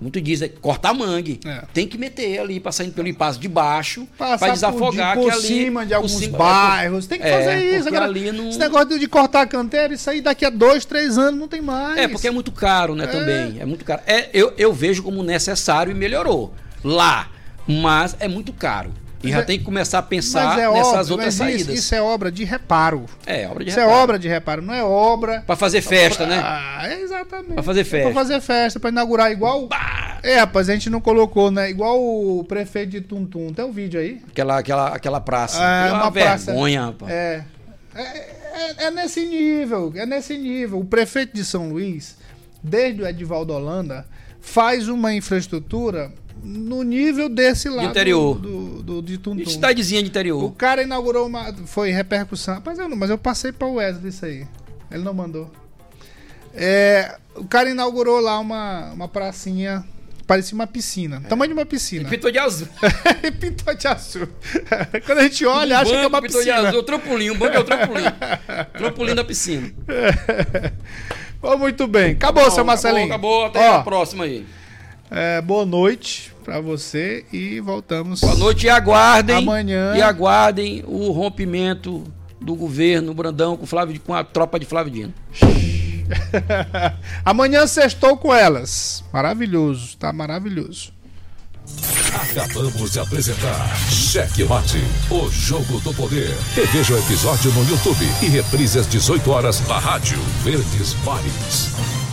Muito diz, é cortar mangue. É. Tem que meter ali, passando pelo Ipaze de baixo, para desafogar por, de- que por ali, cima de alguns cima- bairros. Tem que é, fazer isso. Agora, ali não... Esse negócio de- cortar a canteira, isso aí daqui a dois, três anos não tem mais. É, porque é muito caro, né, também. É muito caro. É, eu, eu vejo como necessário e melhorou lá, mas é muito caro. E já é- tem que começar a pensar é nessas óbvio, outras mas isso- saídas. Isso, é obra de reparo. É, obra de Isso é reparo. obra de reparo, não é obra. Pra fazer festa, né? Ah, é exatamente. Pra fazer É festa. Pra fazer festa, pra inaugurar igual. É, rapaz, a gente não colocou, né? Igual o prefeito de Tuntum. Tem um vídeo aí? Aquela, aquela, aquela praça. É, Aquilo uma praça. vergonha, rapaz. É. É, é- é nesse nível, é nesse nível. O prefeito de São Luís, desde o Edivaldo Holanda, faz uma infraestrutura no nível desse lá interior. do, do, de Tuntum. Cidadezinha de O interior. cara inaugurou uma. Foi repercussão. Mas eu, não, mas eu passei pra Wesley isso aí. Ele não mandou. É, o cara inaugurou lá uma, uma pracinha. Parecia uma piscina. Tamanho de uma piscina. Pintou de azul. Pintou de azul. Quando a gente olha, acha que é uma pintou de piscina. azul. Trampolim, um banco é o trampolim. trampolim da piscina. Pô, muito bem. Acabou, seu Marcelinho. Acabou, acabou. Até Ó, a próxima aí. é, boa noite pra você e voltamos. Boa noite e aguardem. Amanhã. E aguardem o rompimento do governo Brandão com, Flávio, com a tropa de Flávio Dino. Amanhã sextou com elas. Maravilhoso, tá maravilhoso. Acabamos de apresentar Cheque Mate, o jogo do poder. Reveja o episódio no YouTube e reprise às 18 horas na Rádio Verdes Mares.